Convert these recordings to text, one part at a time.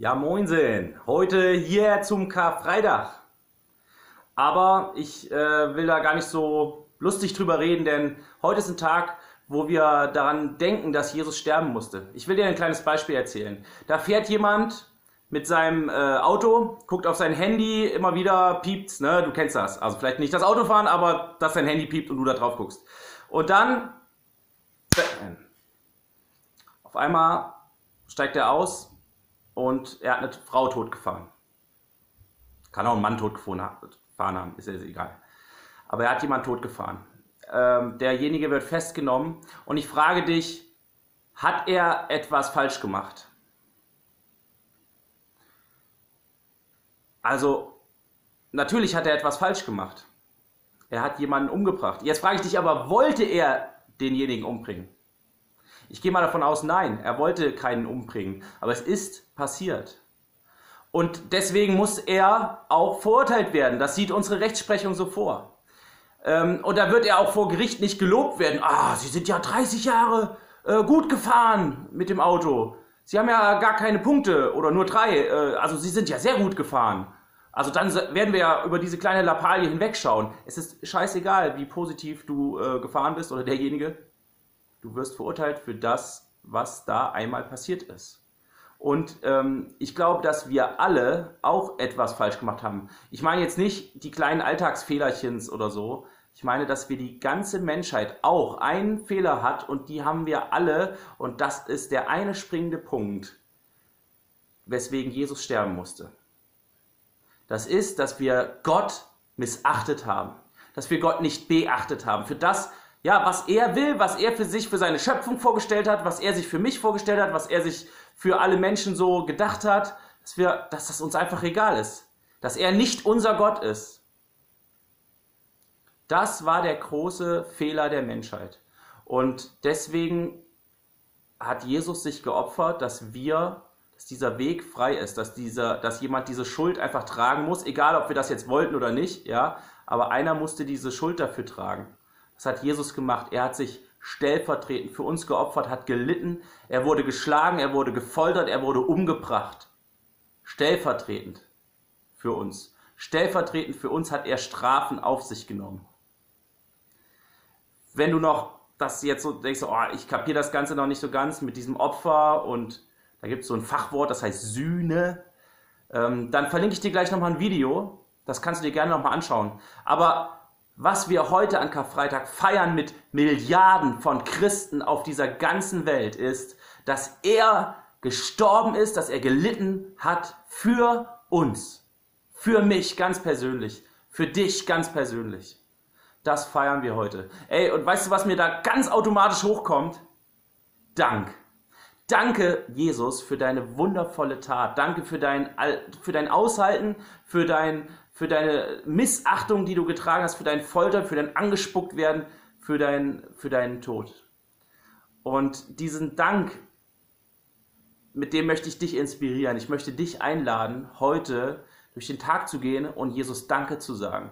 Ja, moinsen. Heute hier zum Karfreitag. Aber ich äh, will da gar nicht so lustig drüber reden, denn heute ist ein Tag, wo wir daran denken, dass Jesus sterben musste. Ich will dir ein kleines Beispiel erzählen. Da fährt jemand mit seinem äh, Auto, guckt auf sein Handy, immer wieder piept's, ne? Du kennst das. Also vielleicht nicht das Autofahren, aber dass sein Handy piept und du da drauf guckst. Und dann auf einmal steigt er aus und er hat eine Frau totgefahren. Kann auch einen Mann totgefahren haben, ist ja egal. Aber er hat jemanden totgefahren. Ähm, derjenige wird festgenommen und ich frage dich, hat er etwas falsch gemacht? Also, natürlich hat er etwas falsch gemacht. Er hat jemanden umgebracht. Jetzt frage ich dich aber, wollte er denjenigen umbringen? Ich gehe mal davon aus, nein, er wollte keinen umbringen. Aber es ist passiert. Und deswegen muss er auch verurteilt werden. Das sieht unsere Rechtsprechung so vor. Ähm, und da wird er auch vor Gericht nicht gelobt werden. Ah, Sie sind ja 30 Jahre äh, gut gefahren mit dem Auto. Sie haben ja gar keine Punkte oder nur drei. Äh, also Sie sind ja sehr gut gefahren. Also dann werden wir ja über diese kleine Lappalie hinwegschauen. Es ist scheißegal, wie positiv du äh, gefahren bist oder derjenige. Du wirst verurteilt für das, was da einmal passiert ist. Und ähm, ich glaube, dass wir alle auch etwas falsch gemacht haben. Ich meine jetzt nicht die kleinen Alltagsfehlerchens oder so. Ich meine, dass wir die ganze Menschheit auch einen Fehler hat und die haben wir alle. Und das ist der eine springende Punkt, weswegen Jesus sterben musste. Das ist, dass wir Gott missachtet haben. Dass wir Gott nicht beachtet haben. Für das, ja, was er will, was er für sich, für seine Schöpfung vorgestellt hat, was er sich für mich vorgestellt hat, was er sich für alle Menschen so gedacht hat, dass wir, dass das uns einfach egal ist. Dass er nicht unser Gott ist. Das war der große Fehler der Menschheit. Und deswegen hat Jesus sich geopfert, dass wir, dass dieser Weg frei ist, dass dieser, dass jemand diese Schuld einfach tragen muss, egal ob wir das jetzt wollten oder nicht, ja. Aber einer musste diese Schuld dafür tragen. Das hat Jesus gemacht. Er hat sich stellvertretend für uns geopfert, hat gelitten. Er wurde geschlagen, er wurde gefoltert, er wurde umgebracht. Stellvertretend für uns. Stellvertretend für uns hat er Strafen auf sich genommen. Wenn du noch das jetzt so denkst, oh, ich kapiere das Ganze noch nicht so ganz mit diesem Opfer und da gibt es so ein Fachwort, das heißt Sühne, ähm, dann verlinke ich dir gleich nochmal ein Video. Das kannst du dir gerne nochmal anschauen. Aber was wir heute an Karfreitag feiern mit Milliarden von Christen auf dieser ganzen Welt ist, dass er gestorben ist, dass er gelitten hat für uns, für mich ganz persönlich, für dich ganz persönlich. Das feiern wir heute. Ey, und weißt du, was mir da ganz automatisch hochkommt? Dank. Danke, Jesus, für deine wundervolle Tat. Danke für dein, für dein Aushalten, für dein, für deine Missachtung, die du getragen hast, für dein Folter, für dein angespuckt werden, für, dein, für deinen Tod. Und diesen Dank, mit dem möchte ich dich inspirieren. Ich möchte dich einladen, heute durch den Tag zu gehen und Jesus Danke zu sagen.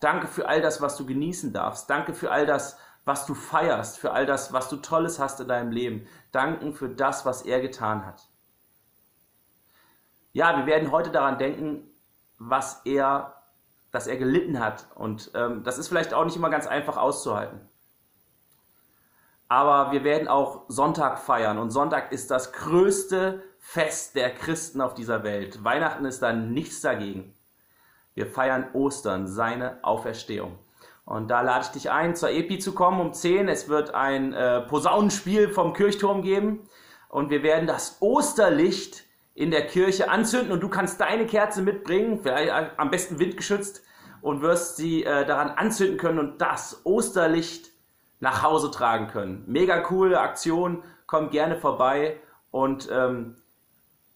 Danke für all das, was du genießen darfst. Danke für all das, was du feierst, für all das, was du Tolles hast in deinem Leben. Danken für das, was er getan hat. Ja, wir werden heute daran denken, was er, dass er gelitten hat. Und ähm, das ist vielleicht auch nicht immer ganz einfach auszuhalten. Aber wir werden auch Sonntag feiern. Und Sonntag ist das größte Fest der Christen auf dieser Welt. Weihnachten ist da nichts dagegen. Wir feiern Ostern, seine Auferstehung. Und da lade ich dich ein, zur Epi zu kommen um 10. Es wird ein äh, Posaunenspiel vom Kirchturm geben. Und wir werden das Osterlicht in der Kirche anzünden und du kannst deine Kerze mitbringen, vielleicht am besten windgeschützt und wirst sie äh, daran anzünden können und das Osterlicht nach Hause tragen können. Mega coole Aktion, komm gerne vorbei und ähm,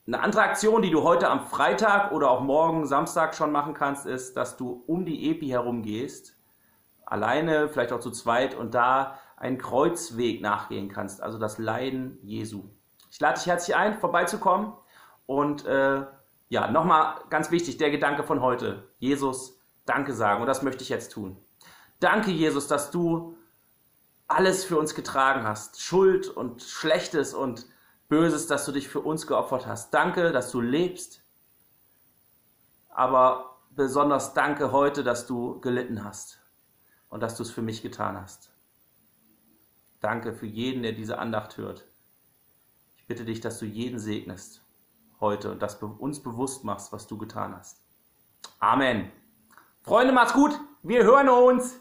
eine andere Aktion, die du heute am Freitag oder auch morgen Samstag schon machen kannst, ist, dass du um die Epi herum gehst, alleine, vielleicht auch zu zweit und da einen Kreuzweg nachgehen kannst, also das Leiden Jesu. Ich lade dich herzlich ein, vorbeizukommen. Und äh, ja, nochmal ganz wichtig, der Gedanke von heute. Jesus, danke sagen. Und das möchte ich jetzt tun. Danke, Jesus, dass du alles für uns getragen hast. Schuld und Schlechtes und Böses, dass du dich für uns geopfert hast. Danke, dass du lebst. Aber besonders danke heute, dass du gelitten hast und dass du es für mich getan hast. Danke für jeden, der diese Andacht hört. Ich bitte dich, dass du jeden segnest heute und dass du uns bewusst machst, was du getan hast. Amen. Freunde, macht's gut. Wir hören uns.